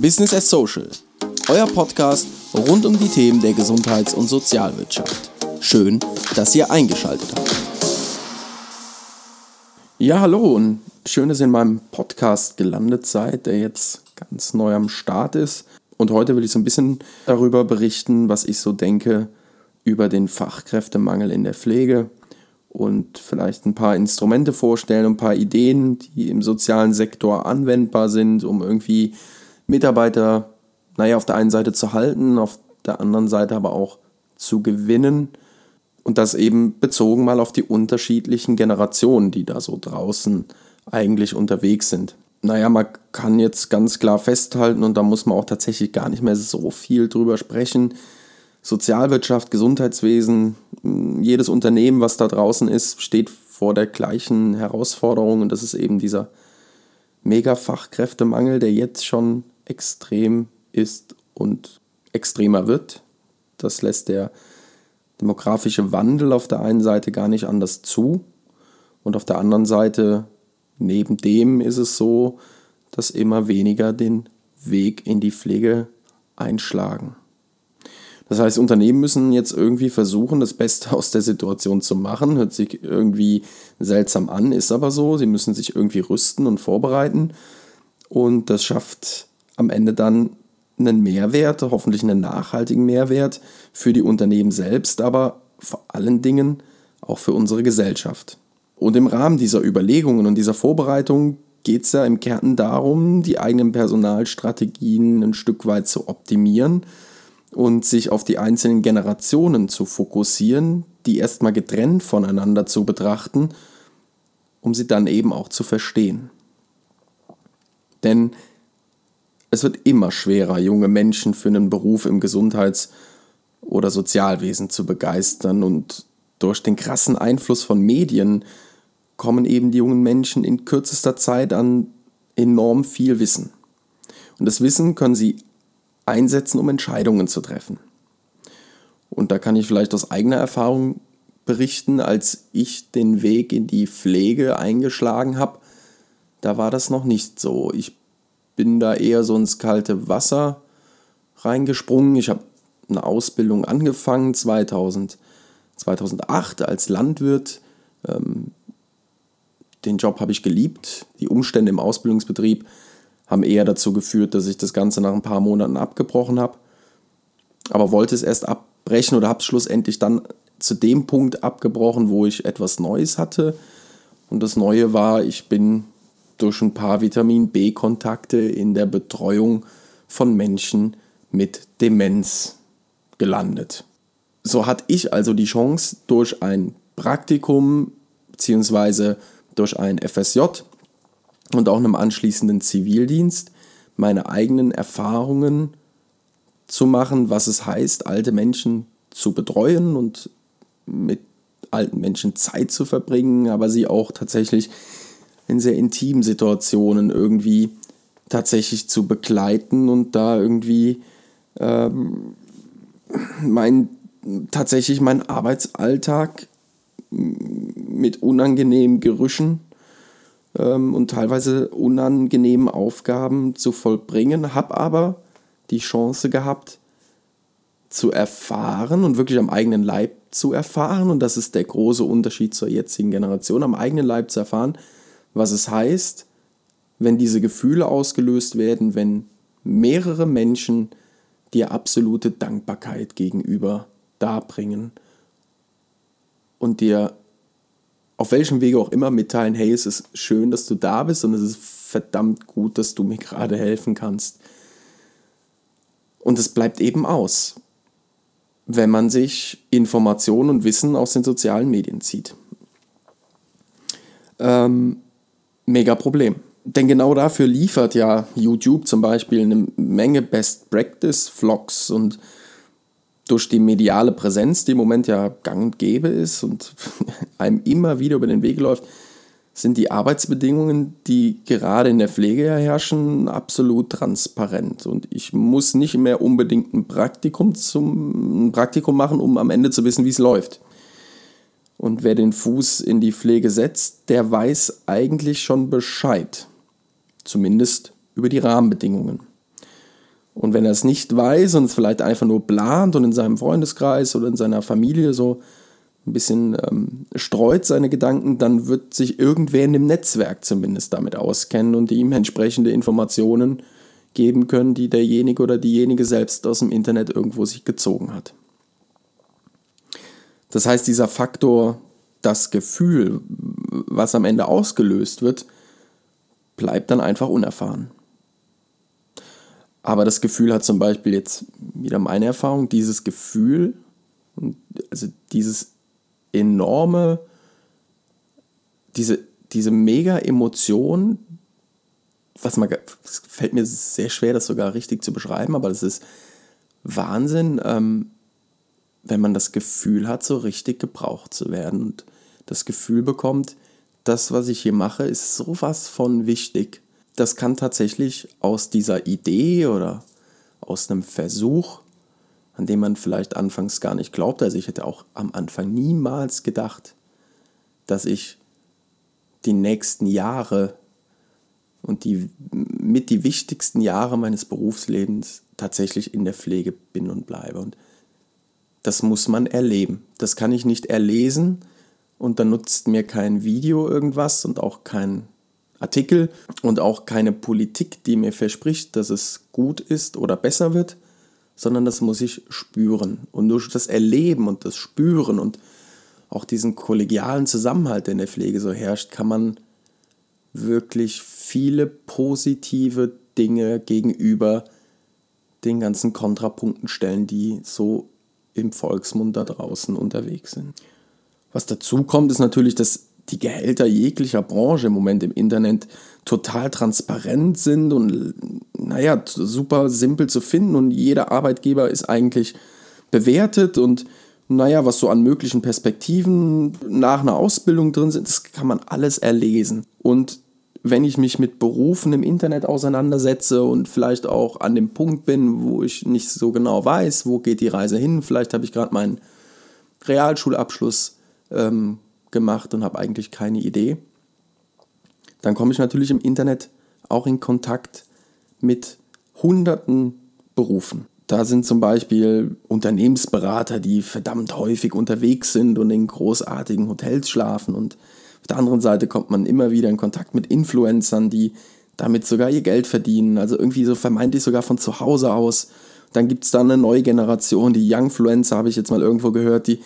Business as Social, euer Podcast rund um die Themen der Gesundheits- und Sozialwirtschaft. Schön, dass ihr eingeschaltet habt. Ja, hallo und schön, dass ihr in meinem Podcast gelandet seid, der jetzt ganz neu am Start ist. Und heute will ich so ein bisschen darüber berichten, was ich so denke über den Fachkräftemangel in der Pflege und vielleicht ein paar Instrumente vorstellen, ein paar Ideen, die im sozialen Sektor anwendbar sind, um irgendwie Mitarbeiter, naja, auf der einen Seite zu halten, auf der anderen Seite aber auch zu gewinnen. Und das eben bezogen mal auf die unterschiedlichen Generationen, die da so draußen eigentlich unterwegs sind. Naja, man kann jetzt ganz klar festhalten, und da muss man auch tatsächlich gar nicht mehr so viel drüber sprechen, Sozialwirtschaft, Gesundheitswesen, jedes Unternehmen, was da draußen ist, steht vor der gleichen Herausforderung und das ist eben dieser Mega-Fachkräftemangel, der jetzt schon extrem ist und extremer wird. Das lässt der demografische Wandel auf der einen Seite gar nicht anders zu und auf der anderen Seite neben dem ist es so, dass immer weniger den Weg in die Pflege einschlagen. Das heißt, Unternehmen müssen jetzt irgendwie versuchen, das Beste aus der Situation zu machen. Hört sich irgendwie seltsam an, ist aber so. Sie müssen sich irgendwie rüsten und vorbereiten. Und das schafft am Ende dann einen Mehrwert, hoffentlich einen nachhaltigen Mehrwert für die Unternehmen selbst, aber vor allen Dingen auch für unsere Gesellschaft. Und im Rahmen dieser Überlegungen und dieser Vorbereitung geht es ja im Kern darum, die eigenen Personalstrategien ein Stück weit zu optimieren und sich auf die einzelnen Generationen zu fokussieren, die erstmal getrennt voneinander zu betrachten, um sie dann eben auch zu verstehen. Denn es wird immer schwerer, junge Menschen für einen Beruf im Gesundheits- oder Sozialwesen zu begeistern und durch den krassen Einfluss von Medien kommen eben die jungen Menschen in kürzester Zeit an enorm viel Wissen. Und das Wissen können sie einsetzen, um Entscheidungen zu treffen. Und da kann ich vielleicht aus eigener Erfahrung berichten, als ich den Weg in die Pflege eingeschlagen habe, da war das noch nicht so. Ich bin da eher so ins kalte Wasser reingesprungen. Ich habe eine Ausbildung angefangen 2000, 2008 als Landwirt. Ähm, den Job habe ich geliebt. Die Umstände im Ausbildungsbetrieb haben eher dazu geführt, dass ich das Ganze nach ein paar Monaten abgebrochen habe. Aber wollte es erst abbrechen oder habe es schlussendlich dann zu dem Punkt abgebrochen, wo ich etwas Neues hatte. Und das Neue war, ich bin durch ein paar Vitamin B-Kontakte in der Betreuung von Menschen mit Demenz gelandet. So hatte ich also die Chance, durch ein Praktikum bzw. durch ein FSJ und auch einem anschließenden Zivildienst meine eigenen Erfahrungen zu machen, was es heißt, alte Menschen zu betreuen und mit alten Menschen Zeit zu verbringen, aber sie auch tatsächlich in sehr intimen Situationen irgendwie tatsächlich zu begleiten und da irgendwie ähm, mein, tatsächlich meinen Arbeitsalltag mit unangenehmen Gerüchen ähm, und teilweise unangenehmen Aufgaben zu vollbringen, habe aber die Chance gehabt zu erfahren und wirklich am eigenen Leib zu erfahren, und das ist der große Unterschied zur jetzigen Generation, am eigenen Leib zu erfahren, was es heißt, wenn diese Gefühle ausgelöst werden, wenn mehrere Menschen dir absolute Dankbarkeit gegenüber darbringen und dir auf welchem Wege auch immer mitteilen, hey, es ist schön, dass du da bist und es ist verdammt gut, dass du mir gerade helfen kannst. Und es bleibt eben aus, wenn man sich Informationen und Wissen aus den sozialen Medien zieht. Ähm, mega Problem. Denn genau dafür liefert ja YouTube zum Beispiel eine Menge Best Practice Vlogs und durch die mediale Präsenz, die im Moment ja gang und gäbe ist und einem immer wieder über den Weg läuft, sind die Arbeitsbedingungen, die gerade in der Pflege herrschen, absolut transparent. Und ich muss nicht mehr unbedingt ein Praktikum, zum, ein Praktikum machen, um am Ende zu wissen, wie es läuft. Und wer den Fuß in die Pflege setzt, der weiß eigentlich schon Bescheid. Zumindest über die Rahmenbedingungen. Und wenn er es nicht weiß und es vielleicht einfach nur plant und in seinem Freundeskreis oder in seiner Familie so ein bisschen ähm, streut seine Gedanken, dann wird sich irgendwer in dem Netzwerk zumindest damit auskennen und ihm entsprechende Informationen geben können, die derjenige oder diejenige selbst aus dem Internet irgendwo sich gezogen hat. Das heißt, dieser Faktor, das Gefühl, was am Ende ausgelöst wird, bleibt dann einfach unerfahren. Aber das Gefühl hat zum Beispiel jetzt wieder meine Erfahrung, dieses Gefühl, also dieses enorme, diese, diese mega Emotion, was man, fällt mir sehr schwer, das sogar richtig zu beschreiben, aber das ist Wahnsinn, ähm, wenn man das Gefühl hat, so richtig gebraucht zu werden und das Gefühl bekommt, das, was ich hier mache, ist sowas von wichtig. Das kann tatsächlich aus dieser Idee oder aus einem Versuch, an dem man vielleicht anfangs gar nicht glaubt, also ich hätte auch am Anfang niemals gedacht, dass ich die nächsten Jahre und die mit die wichtigsten Jahre meines Berufslebens tatsächlich in der Pflege bin und bleibe. Und das muss man erleben. Das kann ich nicht erlesen und dann nutzt mir kein Video irgendwas und auch kein Artikel und auch keine Politik, die mir verspricht, dass es gut ist oder besser wird, sondern das muss ich spüren. Und durch das Erleben und das Spüren und auch diesen kollegialen Zusammenhalt, der in der Pflege so herrscht, kann man wirklich viele positive Dinge gegenüber den ganzen Kontrapunkten stellen, die so im Volksmund da draußen unterwegs sind. Was dazu kommt, ist natürlich, dass die Gehälter jeglicher Branche im Moment im Internet total transparent sind und naja, super simpel zu finden und jeder Arbeitgeber ist eigentlich bewertet und naja, was so an möglichen Perspektiven nach einer Ausbildung drin sind, das kann man alles erlesen. Und wenn ich mich mit Berufen im Internet auseinandersetze und vielleicht auch an dem Punkt bin, wo ich nicht so genau weiß, wo geht die Reise hin, vielleicht habe ich gerade meinen Realschulabschluss ähm, gemacht und habe eigentlich keine Idee, dann komme ich natürlich im Internet auch in Kontakt mit hunderten Berufen. Da sind zum Beispiel Unternehmensberater, die verdammt häufig unterwegs sind und in großartigen Hotels schlafen und auf der anderen Seite kommt man immer wieder in Kontakt mit Influencern, die damit sogar ihr Geld verdienen, also irgendwie so vermeintlich sogar von zu Hause aus. Dann gibt es da eine neue Generation, die Youngfluencer, habe ich jetzt mal irgendwo gehört, die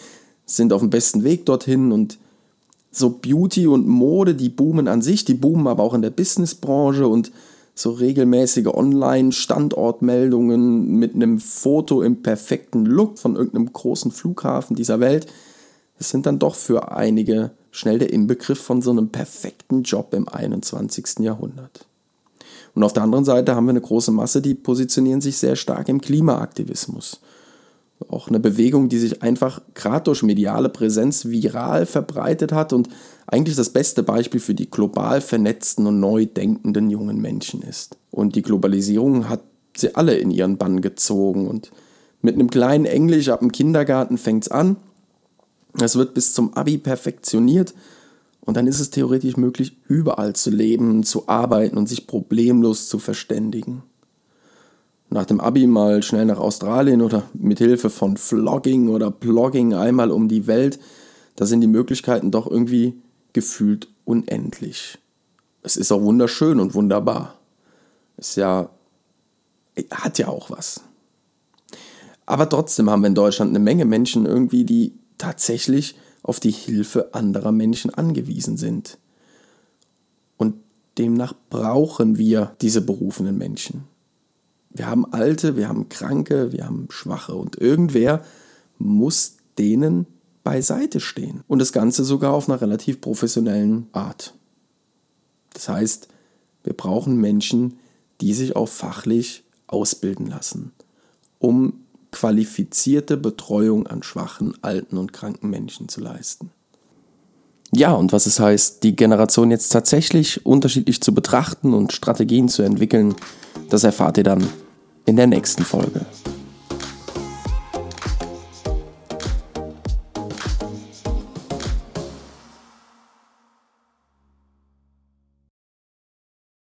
sind auf dem besten Weg dorthin und so Beauty und Mode, die boomen an sich, die boomen aber auch in der Businessbranche und so regelmäßige Online-Standortmeldungen mit einem Foto im perfekten Look von irgendeinem großen Flughafen dieser Welt. Das sind dann doch für einige schnell der Inbegriff von so einem perfekten Job im 21. Jahrhundert. Und auf der anderen Seite haben wir eine große Masse, die positionieren sich sehr stark im Klimaaktivismus. Auch eine Bewegung, die sich einfach gerade durch mediale Präsenz viral verbreitet hat und eigentlich das beste Beispiel für die global vernetzten und neu denkenden jungen Menschen ist. Und die Globalisierung hat sie alle in ihren Bann gezogen und mit einem kleinen Englisch ab dem Kindergarten fängt es an es wird bis zum Abi perfektioniert und dann ist es theoretisch möglich, überall zu leben, zu arbeiten und sich problemlos zu verständigen. Nach dem Abi mal schnell nach Australien oder mit Hilfe von Vlogging oder Blogging einmal um die Welt, da sind die Möglichkeiten doch irgendwie gefühlt unendlich. Es ist auch wunderschön und wunderbar. Ist ja hat ja auch was. Aber trotzdem haben wir in Deutschland eine Menge Menschen irgendwie, die tatsächlich auf die Hilfe anderer Menschen angewiesen sind. Und demnach brauchen wir diese berufenen Menschen. Wir haben Alte, wir haben Kranke, wir haben Schwache und irgendwer muss denen beiseite stehen. Und das Ganze sogar auf einer relativ professionellen Art. Das heißt, wir brauchen Menschen, die sich auch fachlich ausbilden lassen, um qualifizierte Betreuung an schwachen, alten und kranken Menschen zu leisten. Ja, und was es heißt, die Generation jetzt tatsächlich unterschiedlich zu betrachten und Strategien zu entwickeln, das erfahrt ihr dann in der nächsten Folge.